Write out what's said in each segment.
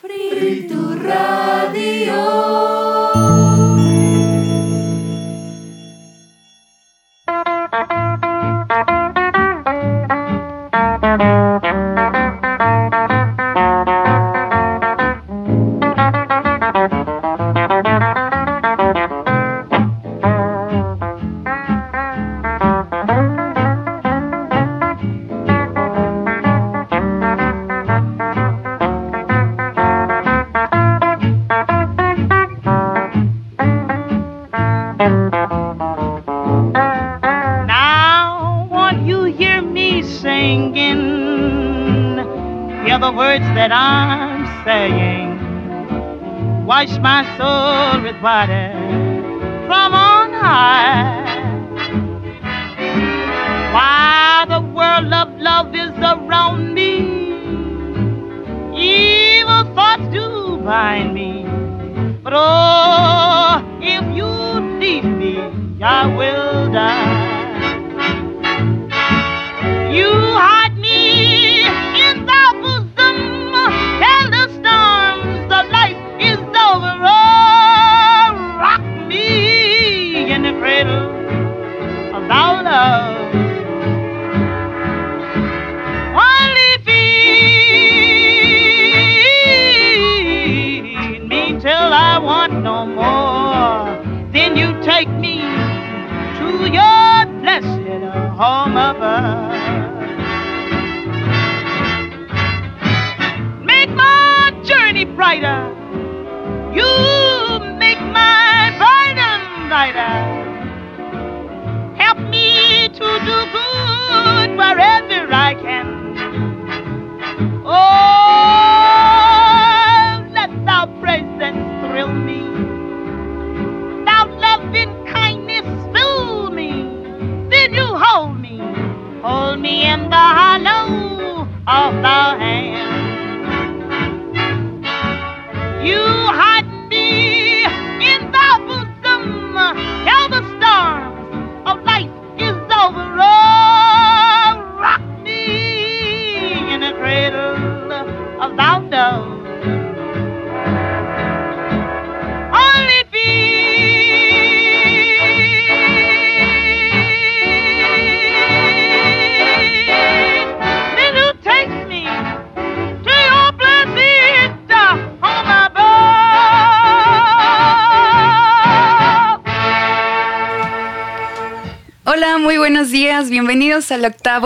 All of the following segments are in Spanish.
Fritu radio!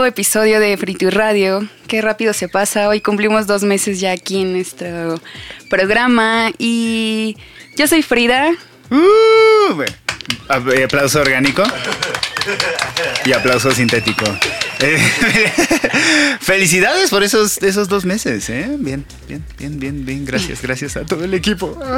Episodio de Frito y Radio. Qué rápido se pasa. Hoy cumplimos dos meses ya aquí en nuestro programa. Y yo soy Frida. Uh, aplauso orgánico y aplauso sintético. Eh, felicidades por esos, esos dos meses, ¿eh? Bien, bien, bien, bien, bien. Gracias, gracias a todo el equipo.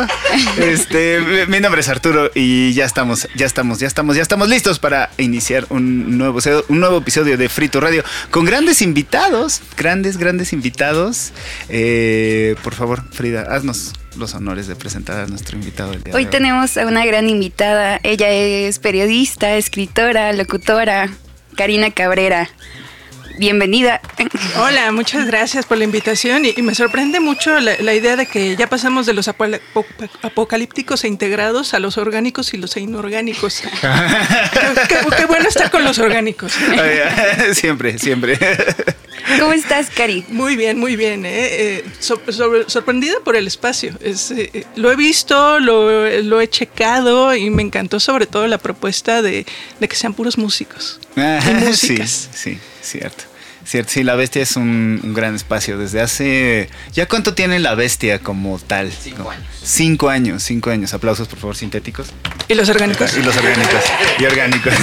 Este, mi nombre es Arturo y ya estamos, ya estamos, ya estamos, ya estamos listos para iniciar un nuevo, un nuevo episodio de Frito Radio con grandes invitados, grandes, grandes invitados. Eh, por favor, Frida, haznos los honores de presentar a nuestro invitado del día Hoy de hoy. tenemos a una gran invitada. Ella es periodista, escritora, locutora, Karina Cabrera. Bienvenida. Hola, muchas gracias por la invitación y, y me sorprende mucho la, la idea de que ya pasamos de los apo- apo- apocalípticos e integrados a los orgánicos y los inorgánicos. qué, qué- qué bueno estar con los orgánicos. Siempre, siempre. ¿Cómo estás, Cari? Muy bien, muy bien. ¿eh? Eh, so- sorprendida por el espacio. Es, eh, lo he visto, lo, lo he checado y me encantó sobre todo la propuesta de, de que sean puros músicos. Ah, y sí, músicas. sí, cierto. Cierto, sí, la bestia es un, un gran espacio. Desde hace. ¿Ya cuánto tiene la bestia como tal? Cinco años. Cinco años, cinco años. Aplausos, por favor, sintéticos. ¿Y los orgánicos? Y los orgánicos. Y orgánicos.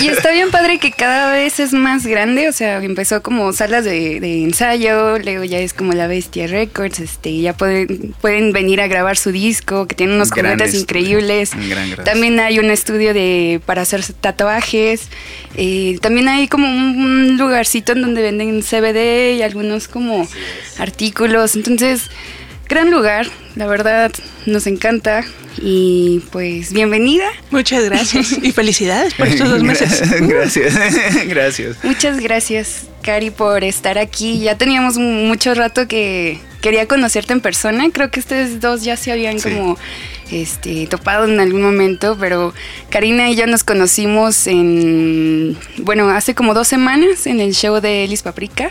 Y está bien padre que cada vez es más grande, o sea, empezó como salas de, de ensayo, luego ya es como la Bestia Records, este, ya pueden, pueden venir a grabar su disco, que tiene unos estudio, increíbles. un gran, gran también hay un estudio de para hacer tatuajes, eh, también hay como un lugarcito en donde venden CBD y algunos como artículos, entonces, gran lugar, la verdad, nos encanta y pues bienvenida. Muchas gracias y felicidades por estos dos meses. gracias, gracias. Muchas gracias, Cari, por estar aquí. Ya teníamos mu- mucho rato que, quería conocerte en persona. Creo que ustedes dos ya se habían Sí. como este, topado en algún momento, pero Karina y yo nos conocimos en, bueno, hace como dos semanas en el show de Elis Paprika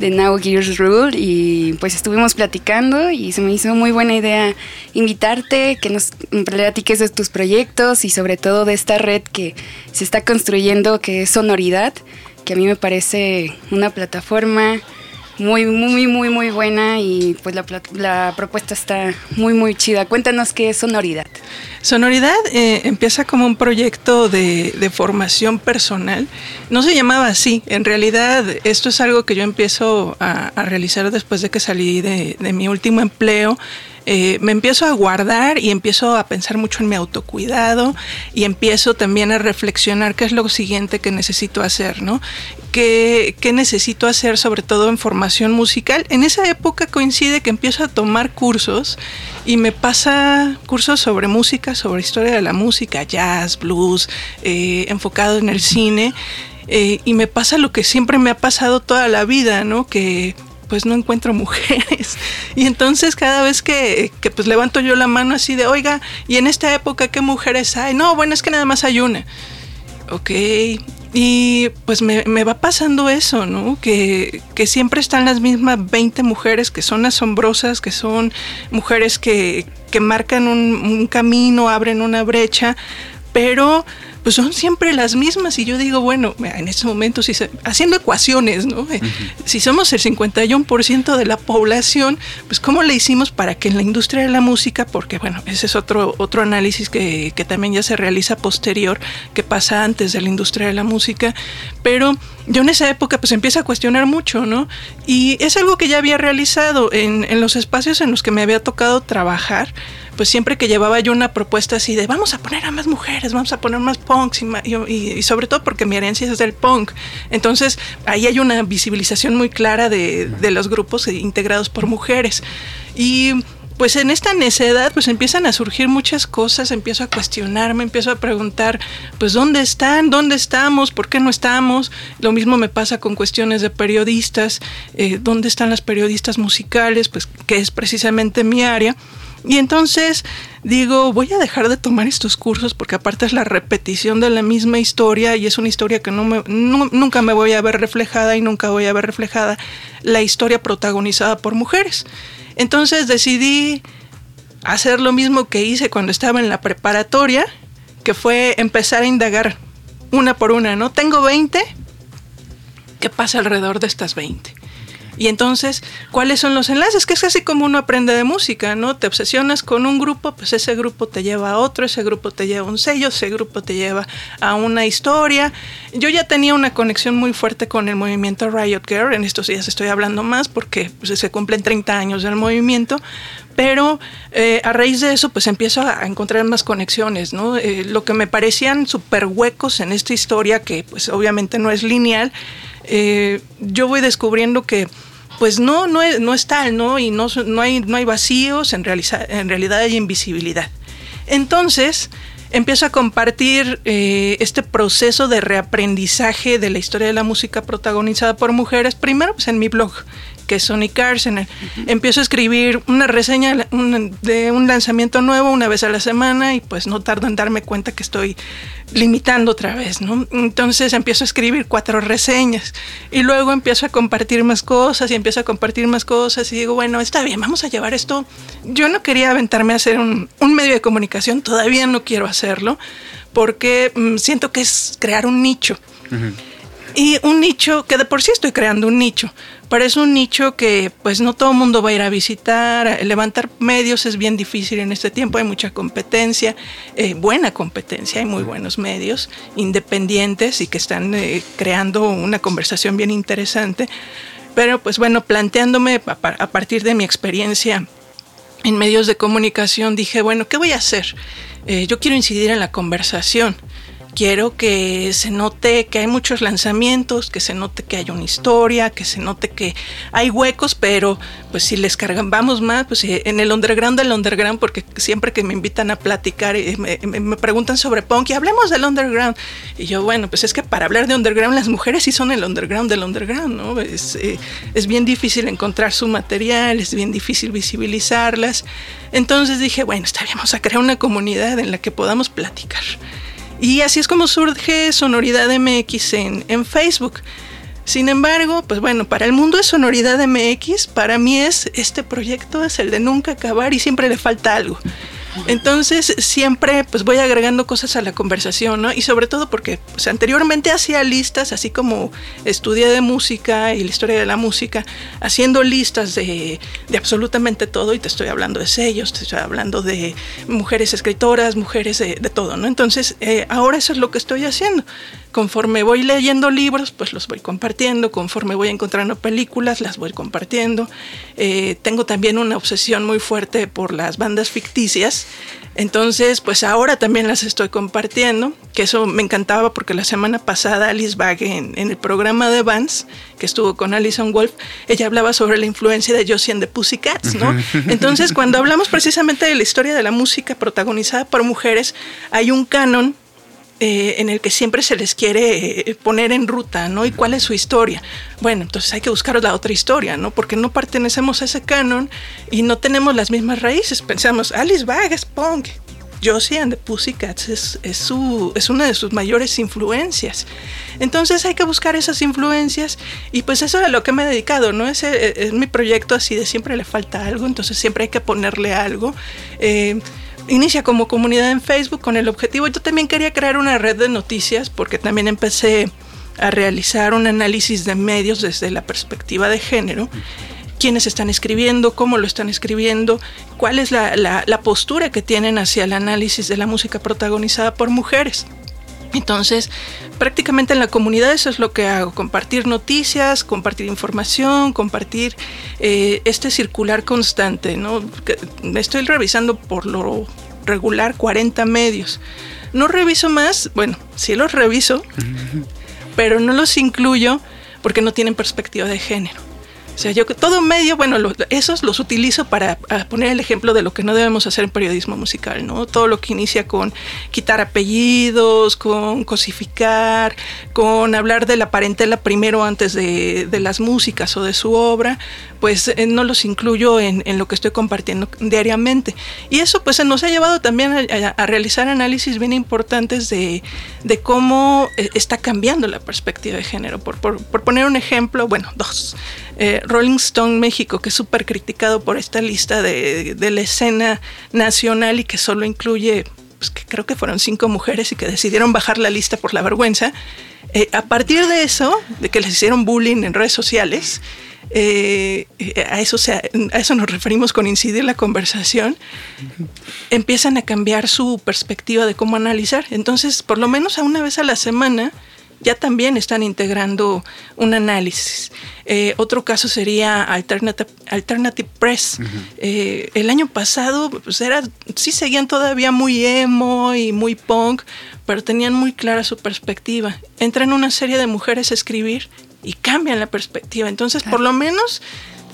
de Now Gears Rule y pues estuvimos platicando y se me hizo muy buena idea invitarte, que nos platiques de tus proyectos y sobre todo de esta red que se está construyendo que es Sonoridad, que a mí me parece una plataforma muy, muy, muy, muy buena y pues la, la propuesta está muy, muy chida. Cuéntanos qué es Sonoridad. Sonoridad eh, empieza como un proyecto de, formación personal. No se llamaba así. En realidad, esto es algo que yo empiezo a, realizar después de que salí de mi último empleo. Eh, me empiezo a guardar y empiezo a pensar mucho en mi autocuidado y empiezo también a reflexionar qué es lo siguiente que necesito hacer, ¿no? ¿Qué, qué necesito hacer sobre todo en formación musical? En esa época coincide que empiezo a tomar cursos y me pasa cursos sobre música, sobre historia de la música, jazz, blues, eh, enfocado en el cine. eh, y me pasa lo que siempre me ha pasado toda la vida, ¿no? Que pues no encuentro mujeres. Y entonces cada vez que, que, pues levanto yo la mano así de, oiga, ¿y en esta época qué mujeres hay? No, bueno, es que nada más hay una. Ok. Y pues me, me va pasando eso, ¿no? Que, que siempre están las mismas 20 mujeres que son asombrosas, que son mujeres que, que marcan un, un camino, abren una brecha, pero pues son siempre las mismas y yo digo, bueno, en este momento, si se- haciendo ecuaciones, ¿no? Eh, Si somos el 51% de la población, pues ¿cómo le hicimos para que en la industria de la música, porque bueno, ese es otro, otro análisis que, que también ya se realiza posterior, que pasa antes de la industria de la música, pero yo en esa época pues empiezo a cuestionar mucho, ¿no? Y es algo que ya había realizado en, en los espacios en los que me había tocado trabajar, pues siempre que llevaba yo una propuesta así de vamos a poner a más mujeres, vamos a poner más punks y, sobre todo porque mi herencia es del punk. Entonces ahí hay una visibilización muy clara de, de los grupos integrados por mujeres. Y pues en esta necedad pues empiezan a surgir muchas cosas, empiezo a cuestionarme, empiezo a preguntar pues dónde están, dónde estamos, por qué no estamos. Lo mismo me pasa con cuestiones de periodistas, eh, dónde están las periodistas musicales, pues que es precisamente mi área. Y entonces digo, voy a dejar de tomar estos cursos porque aparte es la repetición de la misma historia y es una historia que no me, nu- nunca me voy a ver reflejada y nunca voy a ver reflejada la historia protagonizada por mujeres. Entonces decidí hacer lo mismo que hice cuando estaba en la preparatoria, que fue empezar a indagar una por una, ¿no? Tengo 20, ¿qué pasa alrededor de estas 20? Y entonces, ¿cuáles son los enlaces? Que es así como uno aprende de música, ¿no? Te obsesionas con un grupo, pues ese grupo te lleva a otro, ese grupo te lleva a un sello, ese grupo te lleva a una historia. Yo ya tenía una conexión muy fuerte con el movimiento Riot Girl, en estos días estoy hablando más porque pues, se cumplen 30 años del movimiento, pero eh, a raíz de eso pues empiezo a, a encontrar más conexiones, ¿no? Eh, lo que me parecían súper huecos en esta historia, que pues obviamente no es lineal, eh, yo voy descubriendo que pues no, no es, no es tal, ¿no? Y no, no, hay, no hay vacíos, en, en realidad hay invisibilidad. Entonces, empiezo a compartir eh, este proceso de reaprendizaje de la historia de la música protagonizada por mujeres, primero pues en mi blog, que es Sonic Arsenal. Empiezo a escribir una reseña de un lanzamiento nuevo una vez a la semana y pues no tardo en darme cuenta que estoy limitando otra vez, ¿no? Entonces empiezo a escribir cuatro reseñas y luego empiezo a compartir más cosas y empiezo a compartir más cosas y digo, bueno, está bien, vamos a llevar esto. Yo no quería aventarme a hacer un, un medio de comunicación, todavía no quiero hacerlo porque mm, siento que es crear un nicho. Y un nicho que de por sí estoy creando un nicho, pero es un nicho que pues no todo el mundo va a ir a visitar. Levantar medios es bien difícil en este tiempo, hay mucha competencia, eh, buena competencia, hay muy buenos medios independientes y que están eh, creando una conversación bien interesante. Pero pues bueno, planteándome a, par- a partir de mi experiencia en medios de comunicación, dije, bueno, ¿qué voy a hacer? Eh, yo quiero incidir en la conversación quiero que se note que hay muchos lanzamientos, que se note que hay una historia, que se note que hay huecos, pero pues si les cargamos más, pues eh, en el underground del underground, porque siempre que me invitan a platicar, eh, me, me, preguntan sobre punk y hablemos del underground. Y yo, bueno, pues es que para hablar de underground, las mujeres sí son el underground del underground, ¿no? Es, eh, es bien difícil encontrar su material, es bien difícil visibilizarlas. Entonces dije, bueno, vamos a crear una comunidad en la que podamos platicar. Y así es como surge Sonoridad MX en, en Facebook. Sin embargo, pues bueno, para el mundo de Sonoridad MX, para mí es este proyecto es el de nunca acabar y siempre le falta algo. Entonces siempre pues voy agregando cosas a la conversación, ¿no? Y sobre todo porque pues, anteriormente hacía listas, así como estudié de música y la historia de la música, haciendo listas de, absolutamente todo, y te estoy hablando de sellos, te estoy hablando de mujeres escritoras, mujeres de, todo, ¿no? Entonces eh, ahora eso es lo que estoy haciendo. Conforme voy leyendo libros, pues los voy compartiendo, conforme voy encontrando películas, las voy compartiendo. Eh, tengo también una obsesión muy fuerte por las bandas ficticias, entonces pues ahora también las estoy compartiendo, que eso me encantaba porque la semana pasada Alice Bag en, el programa de Vance, que estuvo con Alison Wolf, ella hablaba sobre la influencia de Josie and the Pussycats, ¿no? Entonces cuando hablamos precisamente de la historia de la música protagonizada por mujeres, hay un canon eh, en el que siempre se les quiere eh, poner en ruta, ¿no? ¿Y cuál es su historia? Bueno, entonces hay que buscar la otra historia, ¿no? Porque no pertenecemos a ese canon y no tenemos las mismas raíces. Pensamos, Alice Bag es punk. Josie and the Pussycats es, es, su, es una de sus mayores influencias. Entonces hay que buscar esas influencias y pues eso es a lo que me he dedicado, ¿no? Ese es mi proyecto así de siempre le falta algo, entonces siempre hay que ponerle algo. Eh, inicia como comunidad en Facebook con el objetivo. Yo también quería crear una red de noticias porque también empecé a realizar un análisis de medios desde la perspectiva de género. Quiénes están escribiendo, cómo lo están escribiendo, cuál es la, la postura que tienen hacia el análisis de la música protagonizada por mujeres. Entonces, prácticamente en la comunidad eso es lo que hago, compartir noticias, compartir información, compartir eh, este circular constante. ¿no? Estoy revisando por lo regular 40 medios. No reviso más, bueno, sí los reviso, pero no los incluyo porque no tienen perspectiva de género. Sea, yo todo medio, bueno, esos los utilizo para, poner el ejemplo de lo que no debemos hacer en periodismo musical, ¿no? Todo lo que inicia con quitar apellidos, con cosificar, con hablar de la parentela primero antes de, las músicas o de su obra, pues eh, no los incluyo en, lo que estoy compartiendo diariamente. Y eso pues nos ha llevado también a, realizar análisis bien importantes de, cómo eh, está cambiando la perspectiva de género. Por, poner un ejemplo, bueno, dos. Eh, Rolling Stone México, que es súper criticado por esta lista de, la escena nacional y que solo incluye, pues que creo que fueron cinco mujeres y que decidieron bajar la lista por la vergüenza. A partir de eso, de que les hicieron bullying en redes sociales, eh, a, eso a eso nos referimos con incidir la conversación, empiezan a cambiar su perspectiva de cómo analizar. Entonces, por lo menos a una vez a la semana, ya también están integrando un análisis. Eh, otro caso sería Alternative, Alternative Press. Eh, el año pasado, pues era, sí seguían todavía muy emo y muy punk, pero tenían muy clara su perspectiva. Entran una serie de mujeres a escribir y cambian la perspectiva. Entonces, por lo menos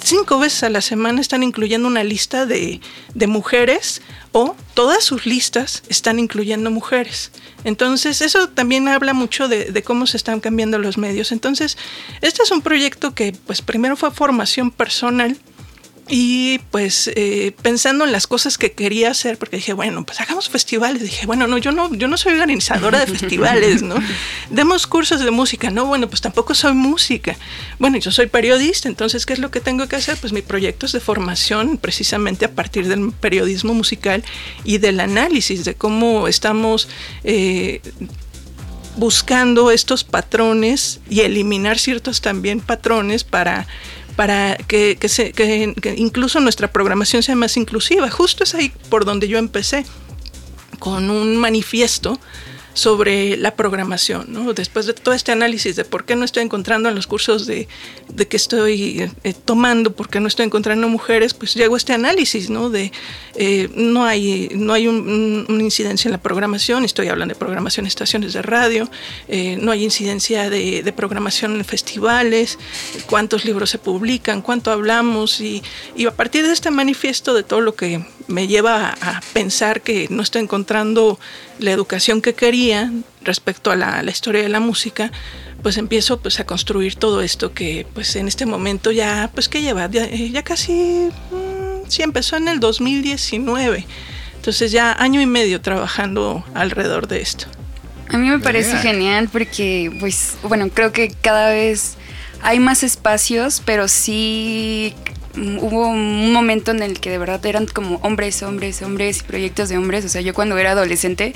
cinco veces a la semana están incluyendo una lista de, de mujeres o todas sus listas están incluyendo mujeres. Entonces, eso también habla mucho de, cómo se están cambiando los medios. Entonces, este es un proyecto que, pues, primero fue formación personal y pues eh, pensando en las cosas que quería hacer, porque dije, bueno, pues hagamos festivales. Dije, bueno, no, yo no, yo no soy organizadora de festivales, ¿no? Demos cursos de música. No, bueno, pues tampoco soy música. Bueno, yo soy periodista, entonces, ¿qué es lo que tengo que hacer? Pues mi proyecto es de formación precisamente a partir del periodismo musical y del análisis de cómo estamos... Eh, buscando estos patrones y eliminar ciertos también patrones para para que, se, que, incluso nuestra programación sea más inclusiva. Justo es ahí por donde yo empecé, con un manifiesto sobre la programación, ¿no? Después de todo este análisis de por qué no estoy encontrando en los cursos de, de que estoy eh, tomando, por qué no estoy encontrando mujeres, pues llego a este análisis, ¿no? De eh, no hay, no hay una incidencia en la programación, estoy hablando de programación en estaciones de radio, eh, no hay incidencia de, de, programación en festivales, cuántos libros se publican, cuánto hablamos, y, y a partir de este manifiesto de todo lo que me lleva a, pensar que no estoy encontrando la educación que quería respecto a la, historia de la música, pues empiezo pues a construir todo esto que pues en este momento ya pues que lleva ya, ya casi mm, sí empezó en el 2019 entonces ya año y medio trabajando alrededor de esto. A mí me parece genial porque pues bueno creo que cada vez hay más espacios pero sí hubo un momento en el que de verdad eran como hombres, hombres, hombres y proyectos de hombres. O sea, yo cuando era adolescente,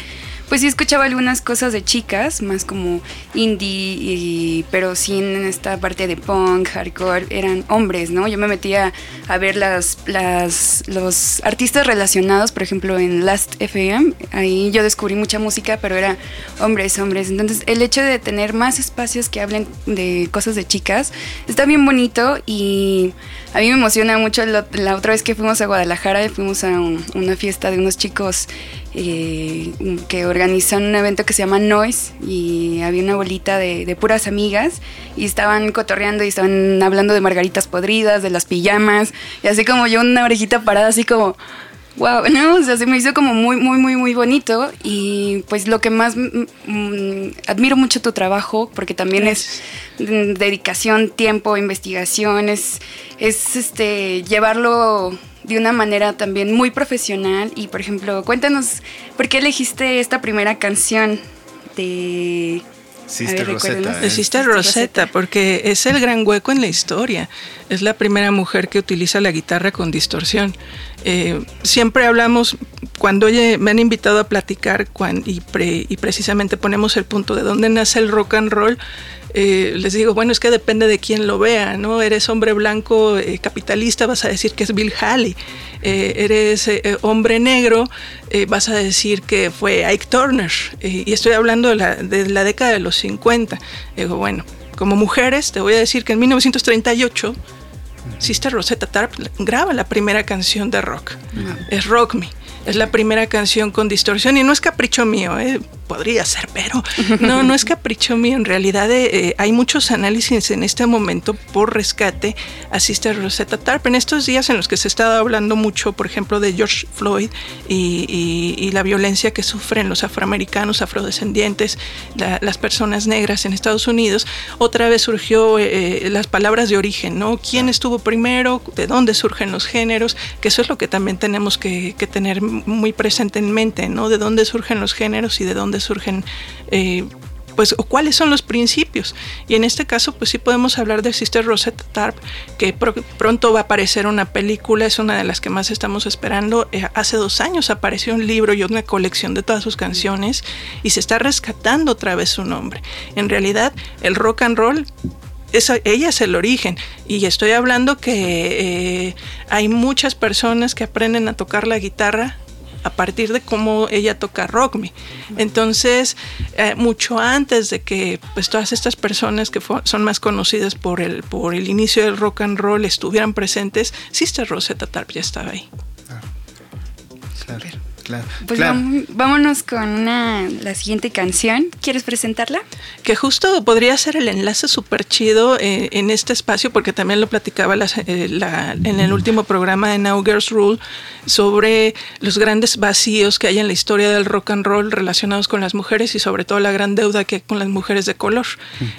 pues sí escuchaba algunas cosas de chicas, más como indie, pero sí en esta parte de punk, hardcore, eran hombres, ¿no? Yo me metía a ver las, las, los artistas relacionados, por ejemplo, en Last FM. Ahí yo descubrí mucha música, pero era hombres, hombres. Entonces, el hecho de tener más espacios que hablen de cosas de chicas está bien bonito y a mí me emociona mucho la, otra vez que fuimos a Guadalajara, fuimos a una fiesta de unos chicos eh, que organizan un evento que se llama Noise y había una bolita de, puras amigas y estaban cotorreando y estaban hablando de margaritas podridas, de las pijamas y así como yo una orejita parada así como wow, ¿no? O sea, se me hizo como muy, muy, muy, muy bonito y pues lo que más admiro mucho tu trabajo porque también es dedicación, tiempo, investigación, es, es este, llevarlo de una manera también muy profesional y por ejemplo, cuéntanos, ¿por qué elegiste esta primera canción de Sister Rosetta. De ¿eh? Sister Rosetta, porque es el gran hueco en la historia. Es la primera mujer que utiliza la guitarra con distorsión. Eh, siempre hablamos, cuando me han invitado a platicar y, y precisamente ponemos el punto de dónde nace el rock and roll, eh, les digo, bueno, es que depende de quién lo vea, ¿no? Eres hombre blanco eh, capitalista, vas a decir que es Bill Haley. Eh, eres hombre negro, vas a decir que fue Ike Turner. y estoy hablando de la, de la, década de los 50. Digo, bueno, como mujeres, te voy a decir que en 1938 Sister Rosetta Tarp graba la primera canción de rock. Es Rock Me. Es la primera canción con distorsión y no es capricho mío, ¿eh? podría ser, pero no, no es capricho mío. En realidad eh, hay muchos análisis en este momento por rescate a Sister Rosetta Tarp. En estos días en los que se está hablando mucho, por ejemplo, de George Floyd y, la violencia que sufren los afroamericanos, afrodescendientes, las personas negras en Estados Unidos, otra vez surgió eh, las palabras de origen, ¿no? ¿Quién estuvo primero? ¿De dónde surgen los géneros? Que eso es lo que también tenemos que, que tener muy presente en mente, ¿no? De dónde surgen los géneros y de dónde surgen eh, pues, o cuáles son los principios. Y en este caso, pues sí podemos hablar de Sister Rosetta Tarp, que pronto va a aparecer una película, es una de las que más estamos esperando. Eh, hace dos años apareció un libro y una colección de todas sus canciones y se está rescatando otra vez su nombre. En realidad, el rock and roll ella es el origen. Y estoy hablando que eh, hay muchas personas que aprenden a tocar la guitarra a partir de cómo ella toca rock me. Entonces, eh, mucho antes de que pues, todas estas personas que son más conocidas por el, por el inicio del rock and roll estuvieran presentes, Sister Rosetta Tarp ya estaba ahí. Claro. Pues vámonos con la siguiente canción. ¿Quieres presentarla? Que justo podría ser el enlace súper chido eh, en este espacio, porque también lo platicaba eh, en el último programa de Now Girls Rule sobre los grandes vacíos que hay en la historia del rock and roll relacionados con las mujeres y sobre todo la gran deuda que hay con las mujeres de color.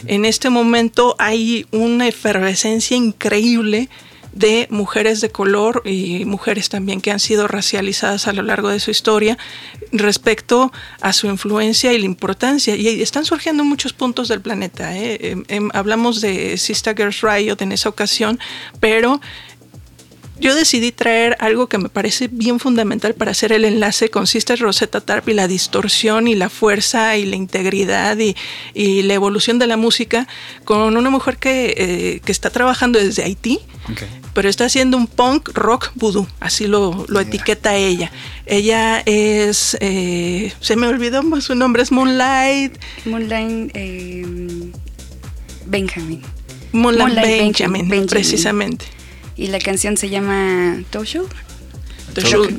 En este momento hay una efervescencia increíble de mujeres de color y mujeres también que han sido racializadas a lo largo de su historia respecto a su influencia y la importancia. Y están surgiendo muchos puntos del planeta. ¿eh? Em, em, hablamos de Sister Girls Riot en esa ocasión, pero yo decidí traer algo que me parece bien fundamental para hacer el enlace con Sister Rosetta Tarp y la distorsión y la fuerza y la integridad y, y la evolución de la música con una mujer que, eh, que está trabajando desde Haití, pero está haciendo un punk rock voodoo, así lo, lo etiqueta ella. Ella es, eh, se me olvidó su nombre, es Moonlight, Moonlight eh, Benjamin. Moonlight, Moonlight Benjamin, Benjamin. precisamente. Y la canción se llama Tosho.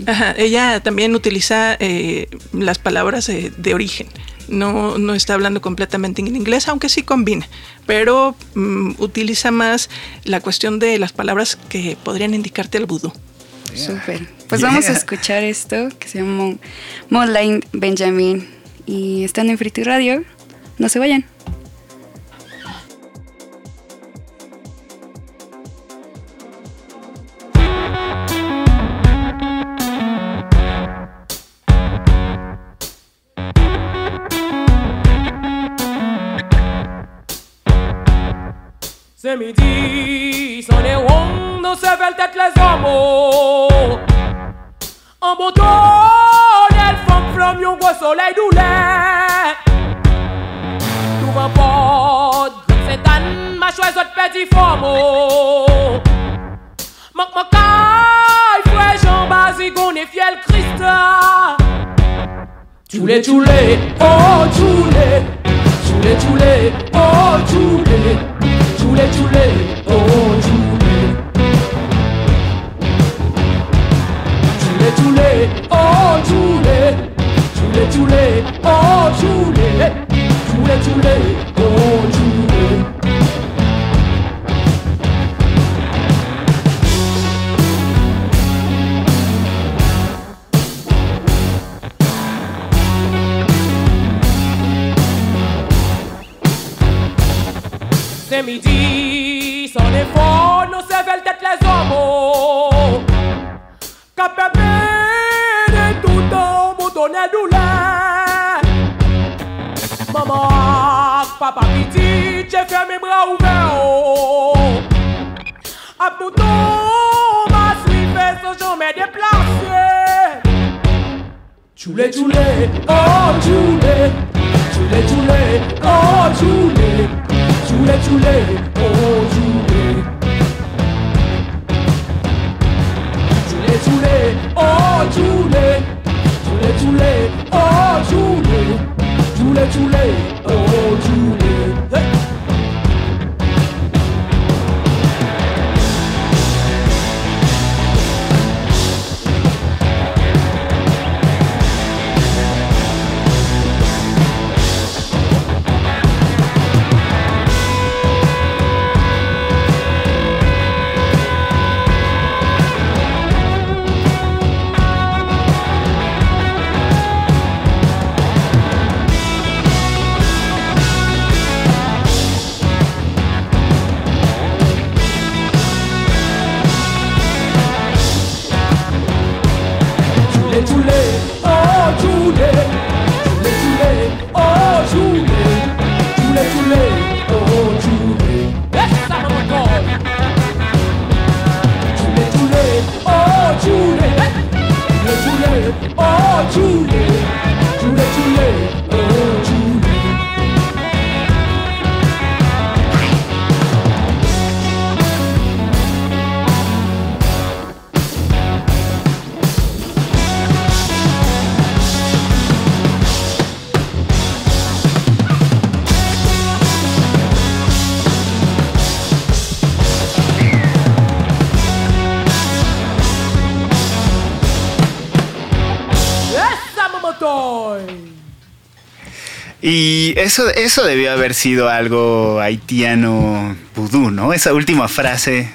Ajá, ella también utiliza eh, las palabras eh, de origen. No, no está hablando completamente en inglés, aunque sí combina, pero mm, utiliza más la cuestión de las palabras que podrían indicarte el vudú. Súper. Pues vamos a escuchar esto que se llama Moonlight Benjamin. Y están en Free Radio. No se vayan. C'est midi, c'en est rond, nos cervelles tête les hommes. En bouton, elle femme flamme, yon gros soleil douleur. Tout va pas, c'est un ma choisi de petit forme. Manque ma caille, frère Jean Basique, on est fiel Christ. Tchoulé, tchoulé, oh tchoulé. Tchoulé, tchoulé, oh tchoulé. Joulet, joulet, oh joulet Joulet, joulet, oh joulet Joulet, joulet, oh joulet Joulet, joulet, oh joulet C'est midi, est fort, nos cervelles tête les hommes. Capé de tout temps, vous donner douleur. Maman, papa petit, j'ai fait mes bras ouverts. Oh. À tout temps, ma suivre, sans jamais déplacer. Tchoulé, tchoulé, oh tchoulé. Tchoulé, tchoulé, oh tchoulé. Chule, chule, oh chule. Chule, chule, oh chule. Chule, chule, oh chule. Chule, chule, oh chule. Hey. Y eso, eso debió haber sido algo haitiano vudú, ¿no? Esa última frase.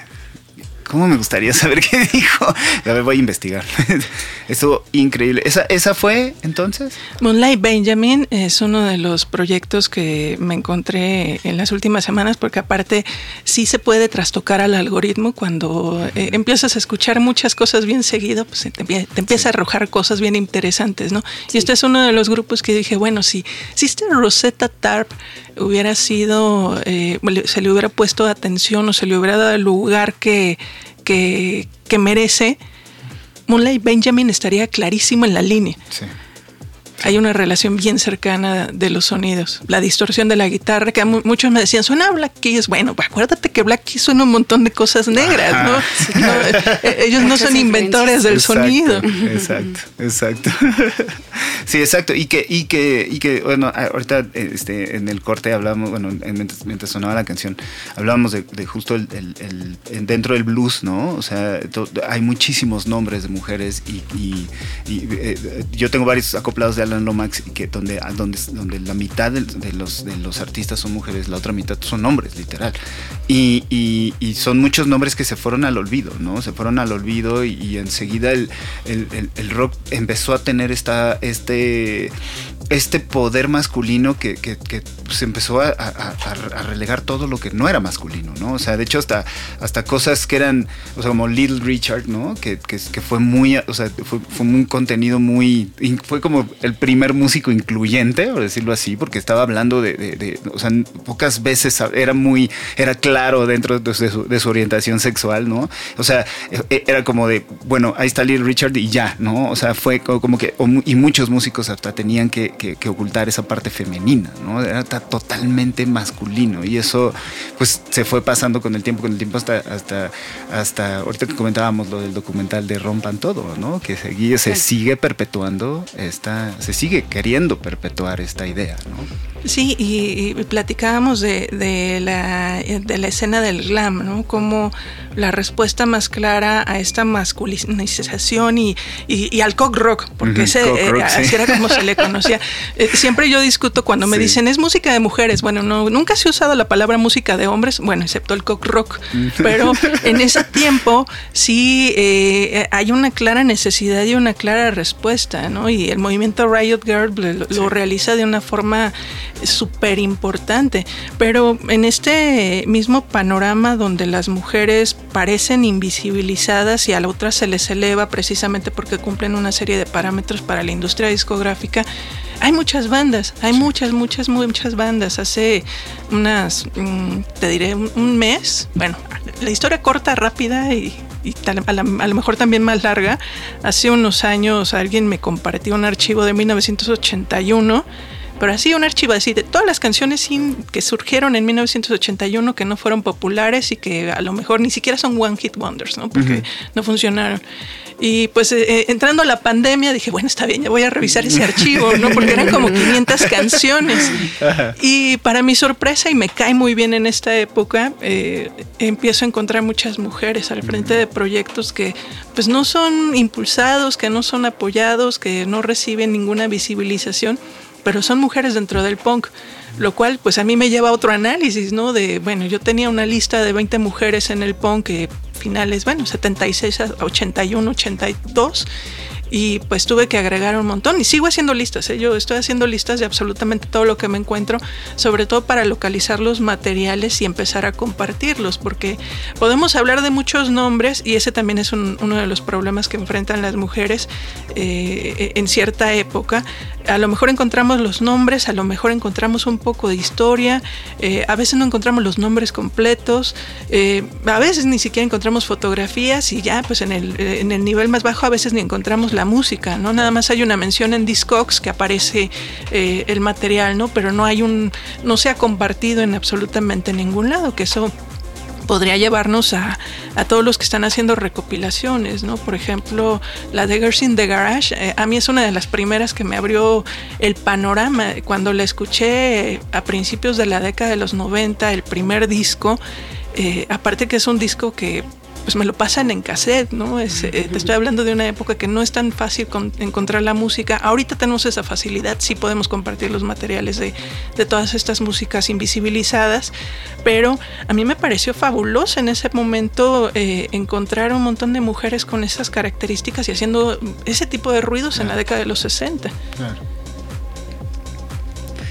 ¿Cómo me gustaría saber qué dijo? A ver, voy a investigar. Estuvo increíble. ¿Esa, ¿Esa fue entonces? Moonlight Benjamin es uno de los proyectos que me encontré en las últimas semanas porque aparte sí se puede trastocar al algoritmo cuando eh, empiezas a escuchar muchas cosas bien seguido, pues te, te empieza a arrojar cosas bien interesantes, ¿no? Y este es uno de los grupos que dije, bueno, si, si este Rosetta Tarp hubiera sido, eh, se le hubiera puesto atención o se le hubiera dado el lugar que, que, que merece, Moonlight Benjamin estaría clarísimo en la línea. Sí. Hay una relación bien cercana de los sonidos. La distorsión de la guitarra, que mu- muchos me decían, suena a Black Keys. Bueno, pues acuérdate que Black Keys suena un montón de cosas negras, ¿no? No, eh, ellos no son inventores del Exacto, sonido. Exacto, exacto. sí, exacto. Y que, y que, y que, bueno, ahorita este, en el corte hablábamos, bueno, en- mientras, mientras sonaba la canción, hablábamos de, de justo el, el- el- en- dentro del blues, ¿no? O sea, to- hay muchísimos nombres de mujeres y, y- y, eh, yo tengo varios acoplados de Alan Lomax que donde, donde, donde la mitad del- de, los, de los artistas son mujeres, la otra mitad son hombres, literal. Y, y- y son muchos nombres que se fueron al olvido, ¿no? Se fueron al olvido y, y enseguida el, el- el- el rock empezó a tener esta, este, este poder masculino que, que- que, pues, empezó a, relegar todo lo que no era masculino, ¿no? O sea, de hecho hasta, hasta cosas que eran, o sea, como Little Richard, ¿no? Que, que, fue muy, o sea, fue, fue un contenido muy, fue como el primer músico incluyente, por decirlo así, porque estaba hablando de, de- de- o sea, pocas veces era muy, era claro dentro de su, de su orientación sexual, ¿no? O sea, e- era como de, bueno, ahí está Little Richard y ya, ¿no? O sea, fue co- como que, y muchos músicos hasta tenían que, que- que ocultar esa parte femenina, ¿no? Era ta- totalmente masculino y eso, pues, se fue pasando con el tiempo, con el tiempo hasta, hasta, hasta, ahorita que comentábamos lo del documental de Rompan Todo, ¿no? Que se Sí. sigue perpetuando esta, se sigue queriendo perpetuar esta idea, ¿no? Sí, y, y platicábamos de, de la, de la escena del glam, ¿no? Como la respuesta más clara a esta masculinización y, y- y al cock rock, porque Ujú, ese, cock eh, rock, así sí. era como se le conocía. Eh, siempre yo discuto cuando me Sí. dicen es música de mujeres. Bueno, no, nunca se ha usado la palabra música de hombres, bueno, excepto el cock rock. Pero en ese tiempo sí eh, hay una clara necesidad y una clara respuesta, ¿no? Y el movimiento Riot Girl lo, lo realiza de una forma súper importante. Pero en este mismo panorama donde las mujeres parecen invisibilizadas y a la otra se les eleva precisamente porque cumplen una serie de parámetros para la industria discográfica, hay muchas bandas, hay muchas, muchas, muchas bandas. Hace unas, mm, te diré, un, un mes, bueno, la historia corta, rápida y, y tal- a, la- a lo mejor también más larga. Hace unos años alguien me compartió un archivo de 1981. Pero así un archivo así de todas las canciones sin- que surgieron en 1981 que no fueron populares y que a lo mejor ni siquiera son one hit wonders, ¿no? Porque no funcionaron. Y pues eh, eh, entrando a la pandemia dije, bueno, está bien, ya voy a revisar ese archivo, ¿no? Porque eran como 500 canciones. Y para mi sorpresa, y me cae muy bien en esta época, eh, empiezo a encontrar muchas mujeres al frente de proyectos que pues no son impulsados, que no son apoyados, que no reciben ninguna visibilización, pero son mujeres dentro del punk. Lo cual, pues a mí me lleva a otro análisis, ¿no? De, bueno, yo tenía una lista de 20 mujeres en el punk que finales, bueno, 76 a 81, 82. Y pues tuve que agregar un montón. Y sigo haciendo listas, ¿eh? yo estoy haciendo listas de absolutamente todo lo que me encuentro, sobre todo para localizar los materiales y empezar a compartirlos, porque podemos hablar de muchos nombres y ese también es un- uno de los problemas que enfrentan las mujeres eh, en cierta época. A lo mejor encontramos los nombres, a lo mejor encontramos un poco de historia, eh, a veces no encontramos los nombres completos, eh, a veces ni siquiera encontramos fotografías y ya pues en el, en el nivel más bajo a veces ni encontramos la música, ¿no? Nada más hay una mención en Discogs que aparece eh, el material, ¿no? Pero no hay un, no se ha compartido en absolutamente ningún lado, que eso podría llevarnos a, a todos los que están haciendo recopilaciones, ¿no? Por ejemplo, la de Girls in the Garage, eh, a mí es una de las primeras que me abrió el panorama. Cuando la escuché eh, a principios de la década de los 90, el primer disco, aparte que es un disco que pues me lo pasan en cassette, ¿no? Es, eh, te estoy hablando de una época que no es tan fácil con- encontrar la música. Ahorita tenemos esa facilidad, sí podemos compartir los materiales de, de todas estas músicas invisibilizadas, pero a mí me pareció fabuloso en ese momento eh, encontrar un montón de mujeres con esas características y haciendo ese tipo de ruidos en la década de los 60.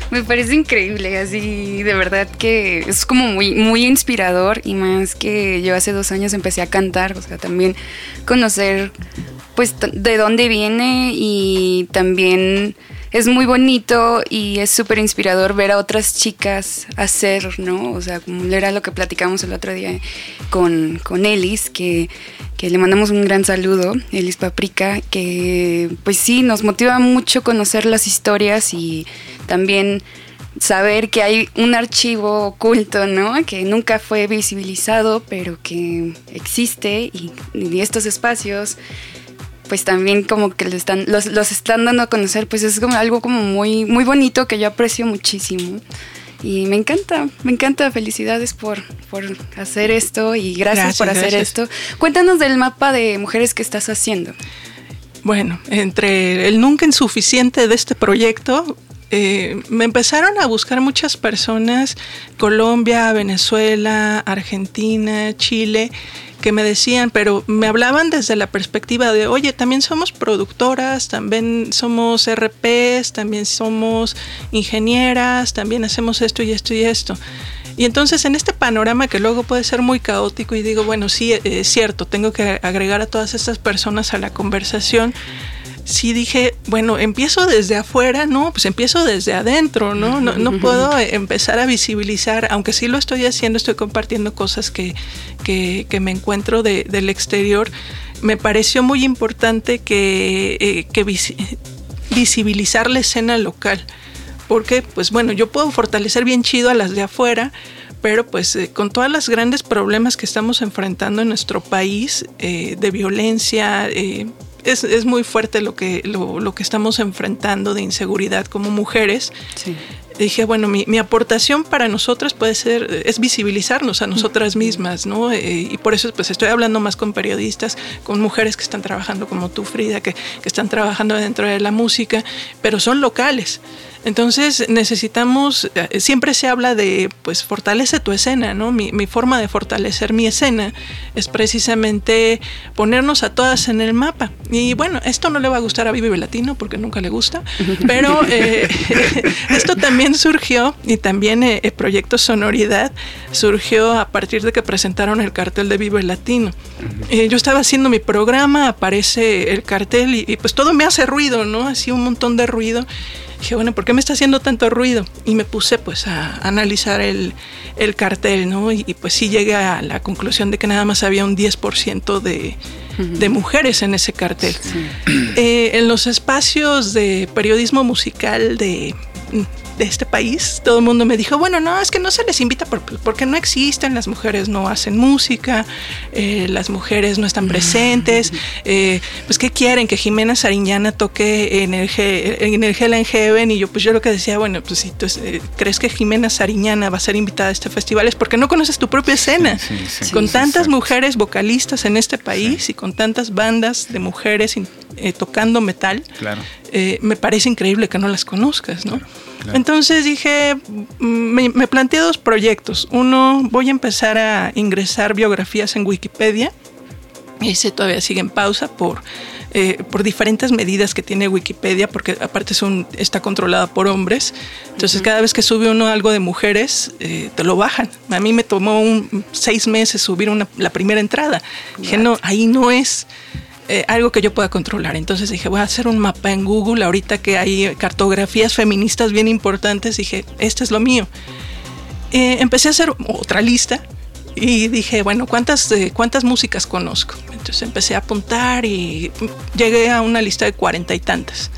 Me parece increíble, así de verdad que es como muy, muy inspirador y más que yo hace dos años empecé a cantar, o sea, también conocer pues de dónde viene y también es muy bonito y es súper inspirador ver a otras chicas hacer, ¿no? O sea, como era lo que platicamos el otro día con, con Elis, que, que le mandamos un gran saludo, Elis Paprika, que pues sí, nos motiva mucho conocer las historias y también saber que hay un archivo oculto, ¿no? Que nunca fue visibilizado, pero que existe y, y estos espacios pues también como que están, los, los, están dando a conocer, pues es como algo como muy, muy bonito que yo aprecio muchísimo. Y me encanta, me encanta. Felicidades por, por hacer esto y gracias, por hacer esto. Cuéntanos del mapa de mujeres que estás haciendo. Bueno, entre el nunca insuficiente de este proyecto, eh, me empezaron a buscar muchas personas, Colombia, Venezuela, Argentina, Chile, que me decían, pero me hablaban desde la perspectiva de, oye, también somos productoras, también somos RPs, también somos ingenieras, también hacemos esto y esto y esto. Y entonces en este panorama que luego puede ser muy caótico y digo, bueno, sí, es cierto, tengo que agregar a todas estas personas a la conversación sí dije, bueno, empiezo desde afuera, no, pues empiezo desde adentro, ¿no? No, puedo empezar a visibilizar, aunque sí lo estoy haciendo, estoy compartiendo cosas que, que, me encuentro del exterior. Me pareció muy importante que, eh, que visibilizar la escena local. Porque, pues bueno, yo puedo fortalecer bien chido a las de afuera, pero pues eh, con todas las grandes problemas que estamos enfrentando en nuestro país eh, de violencia, eh, es, es, muy fuerte lo que, lo, lo, que estamos enfrentando de inseguridad como mujeres. Sí. Dije, bueno, mi, mi, aportación para nosotras puede ser, es visibilizarnos a nosotras mismas, ¿no? Eh, y por eso pues estoy hablando más con periodistas, con mujeres que están trabajando como tú, Frida, que, que están trabajando dentro de la música, pero son locales. Entonces necesitamos, eh, siempre se habla de, pues fortalece tu escena, ¿no? Mi, mi, forma de fortalecer mi escena es precisamente ponernos a todas en el mapa. Y bueno, esto no le va a gustar a Vive Latino porque nunca le gusta, pero eh, esto también surgió y también eh, el proyecto Sonoridad surgió a partir de que presentaron el cartel de Vive Latino. yo estaba haciendo mi programa, aparece el cartel y, y pues todo me hace ruido, ¿no? Así un montón de ruido. Dije, bueno, ¿por qué me está haciendo tanto ruido? Y me puse pues a analizar el, el cartel, ¿no? Y, y, pues sí llegué a la conclusión de que nada más había un 10% de, de, mujeres en ese cartel. Sí. Eh, en los espacios de periodismo musical de de este país, todo el mundo me dijo, bueno, no, es que no se les invita porque no existen, las mujeres no hacen música, eh, las mujeres no están presentes, eh, pues ¿qué quieren? Que Jimena Sariñana toque en el, en el Hell Heaven y yo pues yo lo que decía, bueno, pues si tú eh, crees que Jimena Sariñana va a ser invitada a este festival es porque no conoces tu propia escena, sí, sí, sí, con tantas mujeres vocalistas en este país y con tantas bandas de mujeres eh, tocando metal, claro. eh, me parece increíble que no las conozcas, ¿no? Claro, claro. Entonces dije, mm, me, me, planteé dos proyectos. Uno, voy a empezar a ingresar biografías en Wikipedia. Ese todavía sigue en pausa por, eh, por diferentes medidas que tiene Wikipedia, porque aparte es un, está controlada por hombres. Entonces, uh -huh. cada vez que sube uno algo de mujeres, eh, te lo bajan. A mí me tomó un, seis meses subir una, la primera entrada. Dije, no, ahí no es eh, algo que yo pueda controlar. Entonces dije, voy a hacer un mapa en Google, ahorita que hay cartografías feministas bien importantes, dije, este es lo mío. Eh, empecé a hacer otra lista y dije, bueno, ¿cuántas, eh, ¿cuántas músicas conozco? Entonces empecé a apuntar y llegué a una lista de cuarenta y tantas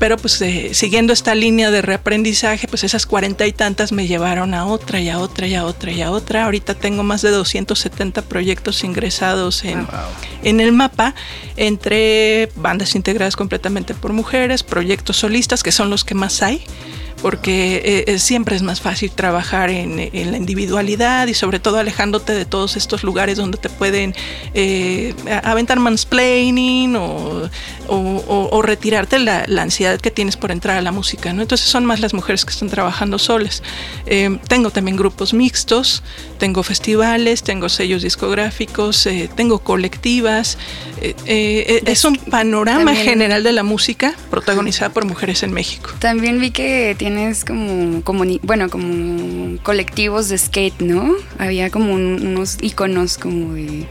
pero pues eh, siguiendo esta línea de reaprendizaje, pues esas cuarenta y tantas me llevaron a otra y a otra y a otra y a otra. Ahorita tengo más de 270 proyectos ingresados en, oh, wow. en el mapa, entre bandas integradas completamente por mujeres, proyectos solistas, que son los que más hay porque eh, siempre es más fácil trabajar en, en, la individualidad y sobre todo alejándote de todos estos lugares donde te pueden eh, aventar mansplaining o, o, o, o retirarte la, la, ansiedad que tienes por entrar a la música. ¿no? Entonces son más las mujeres que están trabajando solas. Eh, tengo también grupos mixtos, tengo festivales, tengo sellos discográficos, eh, tengo colectivas. Eh, es un panorama también, general de la música protagonizada por mujeres en México. También vi que como bueno, como colectivos de skate, ¿no? Había como un, unos iconos como de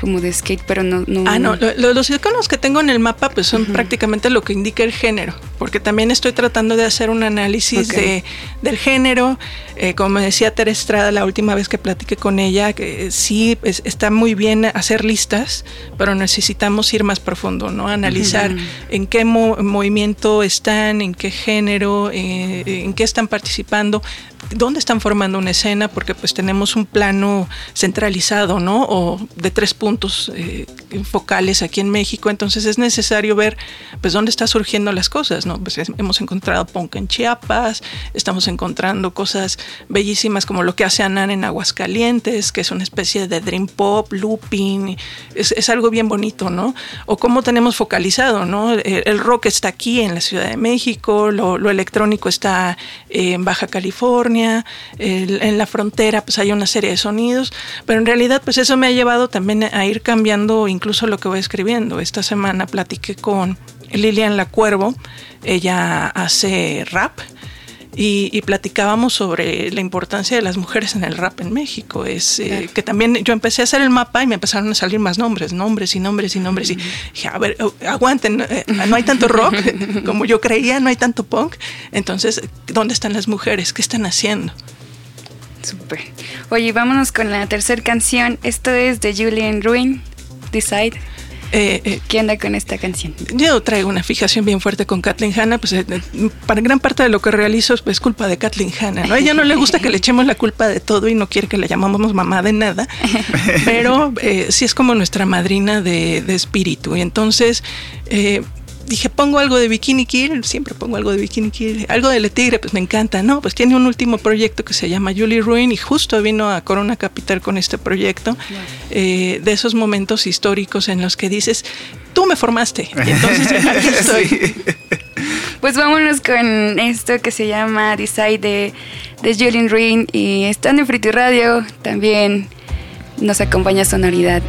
como de skate, pero no... no ah, no, lo, los iconos que tengo en el mapa pues son uh -huh. prácticamente lo que indica el género. porque también estoy tratando de hacer un análisis de, del género. Eh, como me decía Tere Estrada la última vez que platiqué con ella, que eh, sí es- está muy bien hacer listas, pero necesitamos ir más profundo, ¿no? Analizar en qué mo- movimiento están, en qué género, eh, en qué están participando, dónde están formando una escena, porque pues tenemos un plano centralizado, ¿no? O de tres puntos eh, focales aquí en México, entonces es necesario ver pues dónde están surgiendo las cosas, ¿no? Pues es- hemos encontrado punk en Chiapas, estamos encontrando cosas bellísimas como lo que hace Anan en Aguascalientes, que es una especie de dream pop, looping, es, es algo bien bonito, ¿no? O cómo tenemos focalizado, ¿no? El, el rock está aquí en la Ciudad de México, lo, lo electrónico está eh, en Baja California, en la frontera pues hay una serie de sonidos, pero en realidad pues eso me ha llevado también a ir cambiando incluso lo que voy escribiendo. Esta semana platiqué con Lilian La Cuervo, ella hace rap. Y, y platicábamos sobre la importancia de las mujeres en el rap en México. Es eh, que también yo empecé a hacer el mapa y me empezaron a salir más nombres, nombres y nombres y nombres. Y dije, a ver, oh, aguanten, eh, no hay tanto rock como yo creía, no hay tanto punk. Entonces, ¿dónde están las mujeres? ¿Qué están haciendo? Súper. Oye, vámonos con la tercera canción. Esto es de Julian Ruin, Decide. Eh, eh, ¿Qué onda con esta canción? Yo traigo una fijación bien fuerte con Kathleen Hanna, pues eh, para gran parte de lo que realizo es pues, culpa de Kathleen Hanna, ¿no? A ella no le gusta que le echemos la culpa de todo y no quiere que le llamamos mamá de nada, pero eh, sí es como nuestra madrina de, de espíritu. Y entonces dije, pongo algo de Bikini Kill, siempre pongo algo de Bikini Kill, algo de Le Tigre, pues me encanta, ¿no? Pues tiene un último proyecto que se llama Julie Ruin y justo vino a Corona Capital con este proyecto, eh, de esos momentos históricos en los que dices, tú me formaste, y entonces aquí estoy. Sí. Pues vámonos con esto que se llama Decide de, de Julian Ruin y estando en Friti Radio también nos acompaña Sonoridad.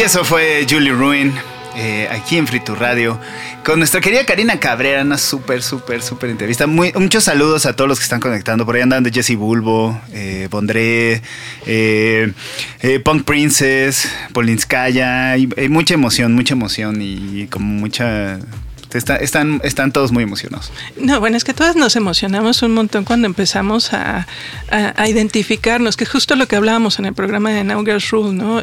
Y eso fue Julie Ruin. eh, aquí en Fritu Radio con nuestra querida Karina Cabrera, una súper, súper, súper entrevista. Muchos saludos a todos los que están conectando. Por ahí andan de Jesse Bulbo, eh, Bondré, eh, Punk Princess, Polinskaya. Hay mucha emoción, mucha emoción y como mucha. está- están, están todos muy emocionados. No, bueno, es que todas nos emocionamos un montón cuando empezamos a, a- identificarnos, que es justo lo que hablábamos en el programa de Now Girls Rule, ¿no?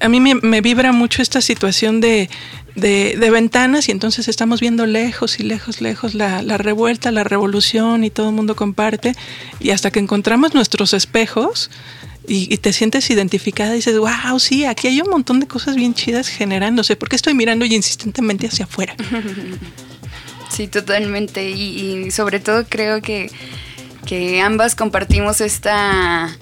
A mí me, vibra mucho esta situación de, de- ventanas y entonces estamos viendo lejos y lejos, lejos la, revuelta, la revolución y todo el mundo comparte y hasta que encontramos nuestros espejos. Y, y te sientes identificada y dices, wow, sí, aquí hay un montón de cosas bien chidas generándose. ¿Por qué estoy mirando y insistentemente hacia afuera? Sí, totalmente. Y, y sobre todo creo que, que ambas compartimos esta,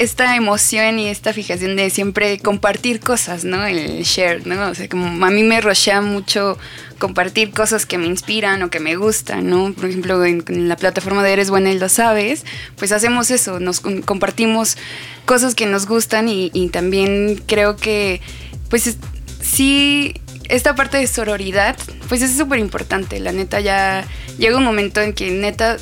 esta emoción y esta fijación de siempre compartir cosas, ¿no? El share, ¿no? O sea, como a mí me rochea mucho compartir cosas que me inspiran o que me gustan, ¿no? Por ejemplo, en, la plataforma de Eres Buena y lo sabes, pues hacemos eso, nos com- compartimos cosas que nos gustan y, y también creo que, pues es- sí, esta parte de sororidad, pues es súper importante, la neta ya llega un momento en que neta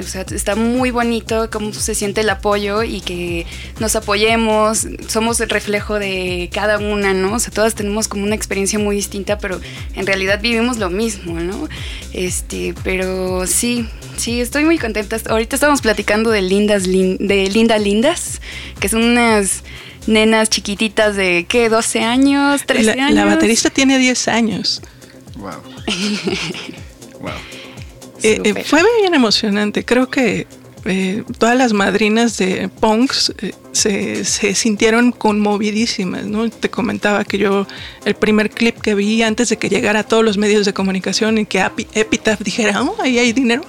o sea, está muy bonito cómo se siente el apoyo y que nos apoyemos, somos el reflejo de cada una, ¿no? O sea, todas tenemos como una experiencia muy distinta, pero en realidad vivimos lo mismo, ¿no? Este, pero sí, sí, estoy muy contenta. Ahorita estamos platicando de Lindas, Lin- de Linda Lindas, que son unas nenas chiquititas de, ¿qué? 12 años, 13 La, años. la baterista tiene 10 años. Wow. wow. Eh, eh, fue bien emocionante. Creo que eh, todas las madrinas de Punks eh, se, se sintieron conmovidísimas. ¿no? Te comentaba que yo, el primer clip que vi antes de que llegara a todos los medios de comunicación y que Epi- Epitaph dijera, oh, ahí hay dinero,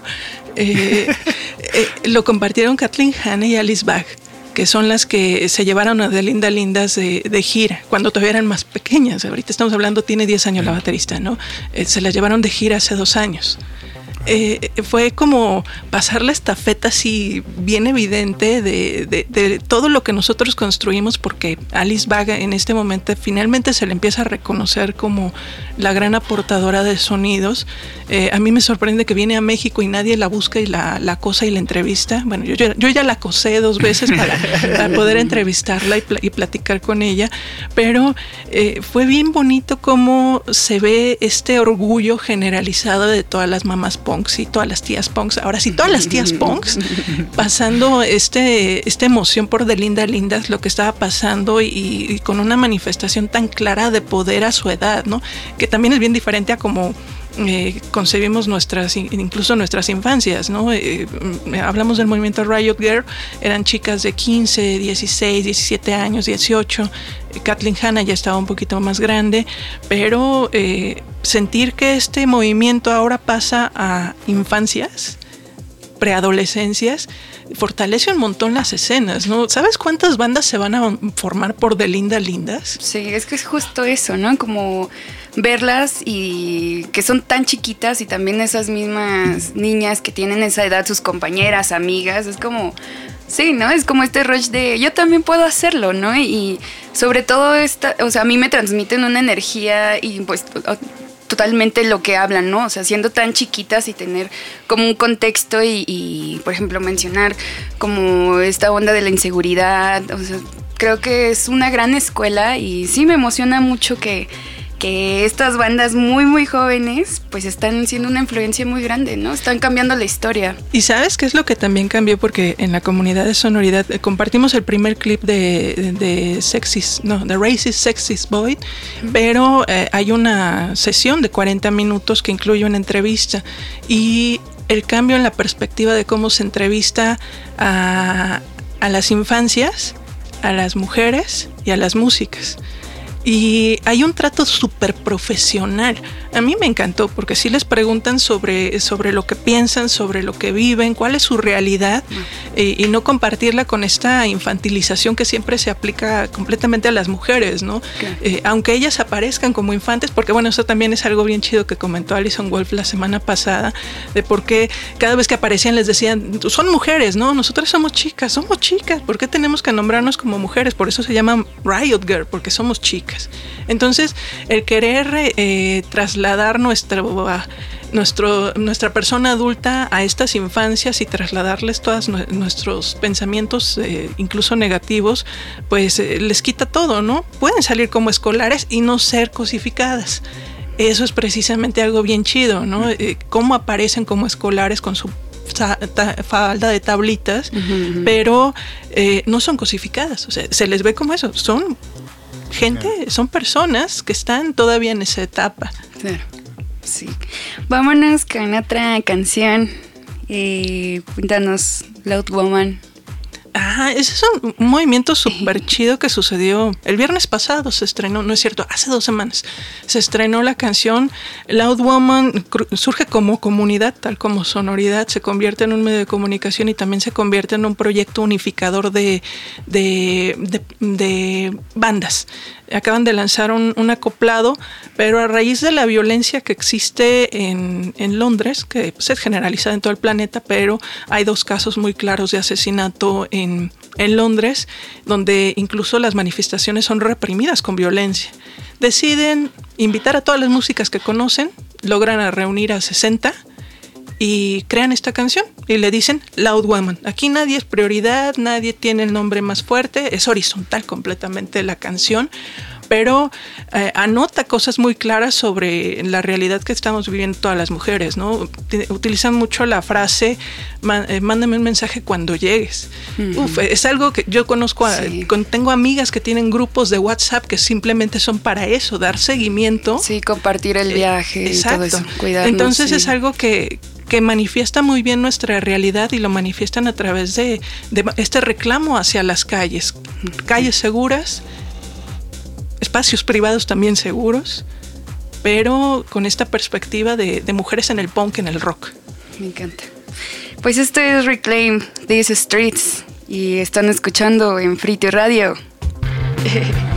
eh, eh, lo compartieron Kathleen Hanna y Alice Bach que son las que se llevaron a de Linda Lindas de, de gira, cuando todavía eran más pequeñas. Ahorita estamos hablando, tiene 10 años la baterista, ¿no? Eh, se las llevaron de gira hace dos años. Eh, fue como pasar la estafeta así bien evidente de, de- de todo lo que nosotros construimos porque Alice Vaga en este momento finalmente se le empieza a reconocer como la gran aportadora de sonidos. Eh, a mí me sorprende que viene a México y nadie la busca y la, la cosa y la entrevista. Bueno, yo, yo- ya la acosé dos veces para, para poder entrevistarla y, pla- y platicar con ella, pero eh, fue bien bonito cómo se ve este orgullo generalizado de todas las mamás punks y todas las tías punks. Ahora sí, todas las tías punks pasando este, esta emoción por de Linda Lindas, lo que estaba pasando y, y con una manifestación tan clara de poder a su edad, ¿no? Que también es bien diferente a como eh, concebimos nuestras, incluso nuestras infancias, ¿no? Eh, mm, hablamos del movimiento Riot Girl, eran chicas de 15, 16, 17 años, 18. Eh, Kathleen Hanna ya estaba un poquito más grande, pero eh, sentir que este movimiento ahora pasa a infancias, preadolescencias, fortalece un montón las escenas, ¿no? ¿Sabes cuántas bandas se van a formar por de Linda Lindas? Sí, es que es justo eso, ¿no? Como verlas y que son tan chiquitas y también esas mismas niñas que tienen esa edad, sus compañeras, amigas, es como, sí, ¿no? Es como este rush de yo también puedo hacerlo, ¿no? Y sobre todo esta, o sea, a mí me transmiten una energía y pues totalmente lo que hablan, ¿no? O sea, siendo tan chiquitas y tener como un contexto y, y, por ejemplo, mencionar como esta onda de la inseguridad, o sea, creo que es una gran escuela y sí me emociona mucho que, que estas bandas muy, muy jóvenes pues están siendo una influencia muy grande, ¿no? Están cambiando la historia. Y sabes qué es lo que también cambió porque en la comunidad de sonoridad eh, compartimos el primer clip de, de Sexist, no, de Racist Sexist Boy, pero eh, hay una sesión de 40 minutos que incluye una entrevista y el cambio en la perspectiva de cómo se entrevista a, a las infancias, a las mujeres y a las músicas. Y hay un trato súper profesional. A mí me encantó porque sí les preguntan sobre, sobre lo que piensan, sobre lo que viven, cuál es su realidad eh, y no compartirla con esta infantilización que siempre se aplica completamente a las mujeres, ¿no? Eh, aunque ellas aparezcan como infantes, porque bueno, eso también es algo bien chido que comentó Alison Wolf la semana pasada, de por qué cada vez que aparecían les decían, son mujeres, ¿no? Nosotras somos chicas, somos chicas, ¿por qué tenemos que nombrarnos como mujeres? Por eso se llaman Riot Girl, porque somos chicas. Entonces, el querer eh, trasladar nuestro, nuestro, nuestra persona adulta a estas infancias y trasladarles todos nuestros pensamientos, eh, incluso negativos, pues eh, les quita todo, ¿no? Pueden salir como escolares y no ser cosificadas. Eso es precisamente algo bien chido, ¿no? Eh, cómo aparecen como escolares con su falda de tablitas, pero eh, no son cosificadas, o sea, se les ve como eso, son gente, son personas que están todavía en esa etapa. Claro. Sí. Vámonos con otra canción. Eh, Loud Woman. Ah, ese es un movimiento súper chido que sucedió el viernes pasado. Se estrenó, no es cierto, hace dos semanas. Se estrenó la canción Loud Woman. Surge como comunidad, tal como sonoridad. Se convierte en un medio de comunicación y también se convierte en un proyecto unificador de, de, de- de bandas. Acaban de lanzar un, un acoplado, pero a raíz de la violencia que existe en, en Londres, que pues, es generalizada en todo el planeta, pero hay dos casos muy claros de asesinato en, en Londres, donde incluso las manifestaciones son reprimidas con violencia. Deciden invitar a todas las músicas que conocen, logran reunir a 60 y crean esta canción y le dicen Loud Woman. Aquí nadie es prioridad, nadie tiene el nombre más fuerte, es horizontal completamente la canción, pero eh, anota cosas muy claras sobre la realidad que estamos viviendo todas las mujeres, ¿no? Ti- Utilizan mucho la frase "Ma- eh, mándame un mensaje cuando llegues. Uf, es algo que yo conozco, a- Sí. con- tengo amigas que tienen grupos de WhatsApp que simplemente son para eso, dar seguimiento Sí, compartir el viaje y todo eso. Cuidarnos. entonces sí. es algo que, que manifiesta muy bien nuestra realidad y lo manifiestan a través de, de este reclamo hacia las calles. Calles seguras, espacios privados también seguros, pero con esta perspectiva de, mujeres en el punk, en el rock. Me encanta. Pues esto es Reclaim These Streets y están escuchando en Free to Radio.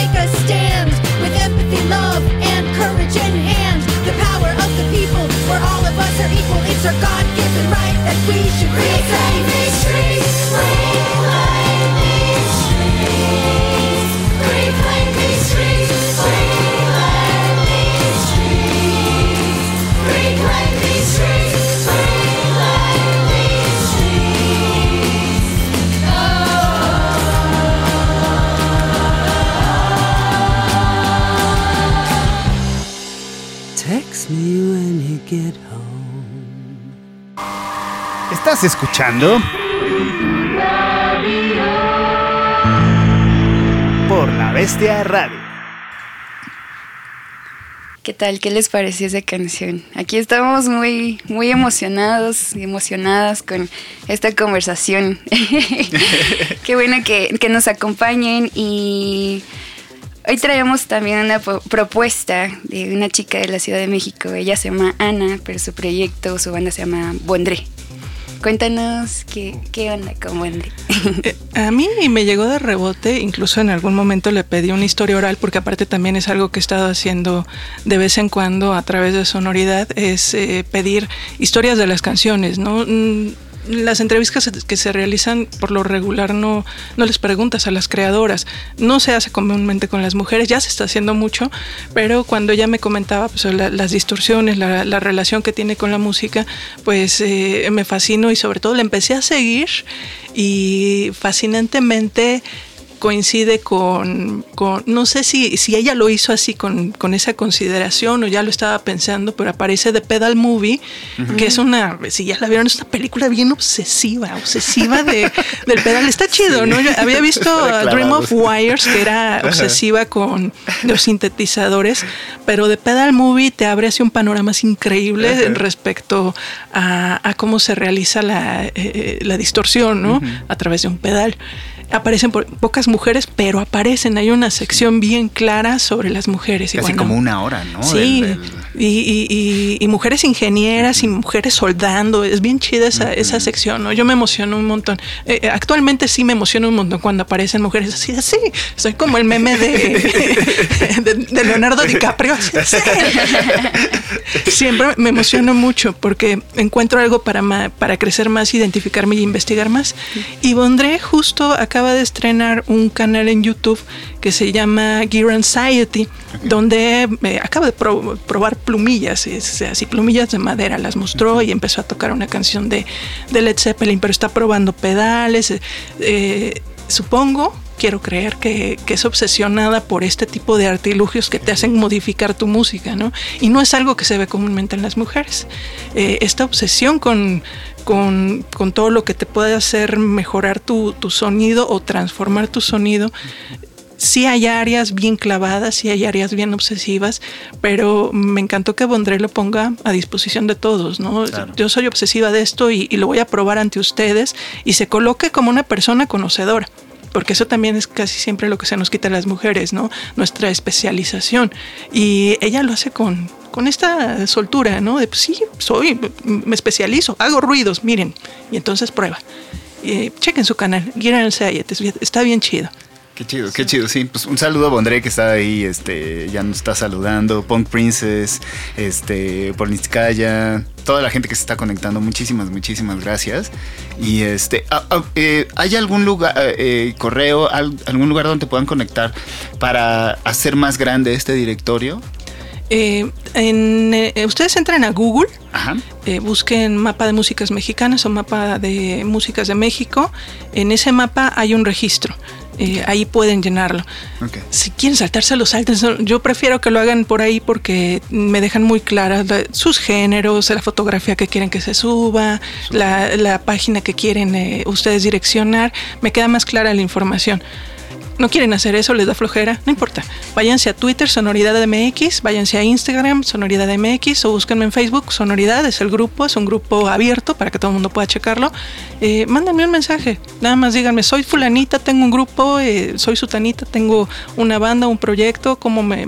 make a stand ¿Estás escuchando? Por la Bestia Radio. ¿Qué tal? ¿Qué les pareció esa canción? Aquí estamos muy, muy emocionados y emocionadas con esta conversación. Qué bueno que, que nos acompañen y hoy traemos también una propuesta de una chica de la Ciudad de México. Ella se llama Ana, pero su proyecto, su banda se llama Bondré. Cuéntanos qué, qué onda con Bondré. Eh, A mí me llegó de rebote, incluso en algún momento le pedí una historia oral, porque aparte también es algo que he estado haciendo de vez en cuando a través de sonoridad, es eh, pedir historias de las canciones, ¿no? Mm, Las entrevistas que se realizan por lo regular no, no les preguntas a las creadoras, no se hace comúnmente con las mujeres, ya se está haciendo mucho, pero cuando ella me comentaba pues, la- las distorsiones, la, la relación que tiene con la música, pues eh, me fascinó y sobre todo le empecé a seguir y fascinantemente coincide con, con- no sé si, si ella lo hizo así con, con esa consideración o ya lo estaba pensando, pero aparece The Pedal Movie, que es una, si ya la vieron, es una película bien obsesiva, obsesiva de, del pedal. Está chido, ¿no? Yo había visto Dream of Wires, que era obsesiva con los sintetizadores, pero The Pedal Movie te abre así un panorama así increíble respecto a, a cómo se realiza la, eh, la distorsión, ¿no? A través de un pedal. Aparecen por- pocas mujeres, pero aparecen. Hay una sección bien clara sobre las mujeres. Y Casi bueno, como una hora, ¿no? Sí, Del- del- Y, y- y- y mujeres ingenieras y mujeres soldando, es bien chida esa, esa sección, ¿no? Yo me emociono un montón. Eh, eh, actualmente sí me emociono un montón cuando aparecen mujeres así, así. Soy como el meme de, de, de Leonardo DiCaprio. así, así. Siempre me emociono mucho porque encuentro algo para, ma- para crecer más, identificarme y investigar más. Y Bondré justo acaba de estrenar un canal en YouTube que se llama Gear Anxiety, donde eh, acaba de pro- probar plumillas, es así, plumillas de madera, las mostró y empezó a tocar una canción de, de Led Zeppelin, pero está probando pedales. eh, eh, supongo, quiero creer que, que es obsesionada por este tipo de artilugios que te hacen modificar tu música, ¿no? Y no es algo que se ve comúnmente en las mujeres. Eh, esta obsesión con, con, con todo lo que te puede hacer mejorar tu, tu sonido o transformar tu sonido sí hay áreas bien clavadas, sí hay áreas bien obsesivas, pero me encantó que Bondré lo ponga a disposición de todos, ¿no? Claro. Yo soy obsesiva de esto y, y lo voy a probar ante ustedes y se coloque como una persona conocedora. Porque eso también es casi siempre lo que se nos quita a las mujeres, ¿no? Nuestra especialización. Y ella lo hace con, con esta soltura, ¿no? De, pues sí, soy, me especializo, hago ruidos, miren. Y entonces prueba. Eh, chequen su canal, Gear Anxiety, está bien chido. Qué chido, qué chido, sí. Pues un saludo a Bondré que está ahí, este, ya nos está saludando, Punk Princess, este, Porniskaya, toda la gente que se está conectando, muchísimas, muchísimas gracias. Y este, ah, ah, eh, ¿hay algún lugar, eh, correo, al- algún lugar donde puedan conectar para hacer más grande este directorio? Eh, en, eh, ustedes entran a Google, Ajá. eh, busquen mapa de músicas mexicanas o mapa de músicas de México. En ese mapa hay un registro. Eh, ahí pueden llenarlo. Ok. Si quieren saltarse los saltos, yo prefiero que lo hagan por ahí porque me dejan muy claras la- sus géneros, la fotografía que quieren que se suba, la, la página que quieren eh, ustedes direccionar. Me queda más clara la información. No quieren hacer eso, les da flojera, no importa. Váyanse a Twitter, Sonoridad MX, váyanse a Instagram, Sonoridad MX, o búsquenme en Facebook, Sonoridad, es el grupo, es un grupo abierto para que todo el mundo pueda checarlo. Eh, mándenme un mensaje, nada más díganme, soy fulanita, tengo un grupo, eh, soy sutanita, tengo una banda, un proyecto, cómo me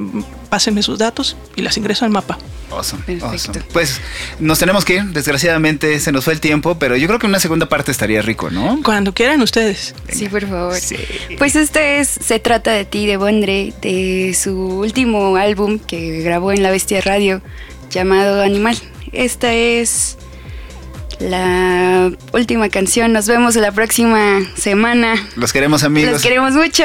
pásenme sus datos y las ingreso al mapa. Awesome, Perfecto. awesome. Pues nos tenemos que ir, desgraciadamente se nos fue el tiempo, pero yo creo que una segunda parte estaría rico, ¿no? Cuando quieran ustedes. Sí, por favor. Sí. Pues este es Se trata de ti de Bondre, de su último álbum que grabó en La Bestia Radio llamado Animal. Esta es la última canción. Nos vemos la próxima semana. Los queremos amigos. Los queremos mucho.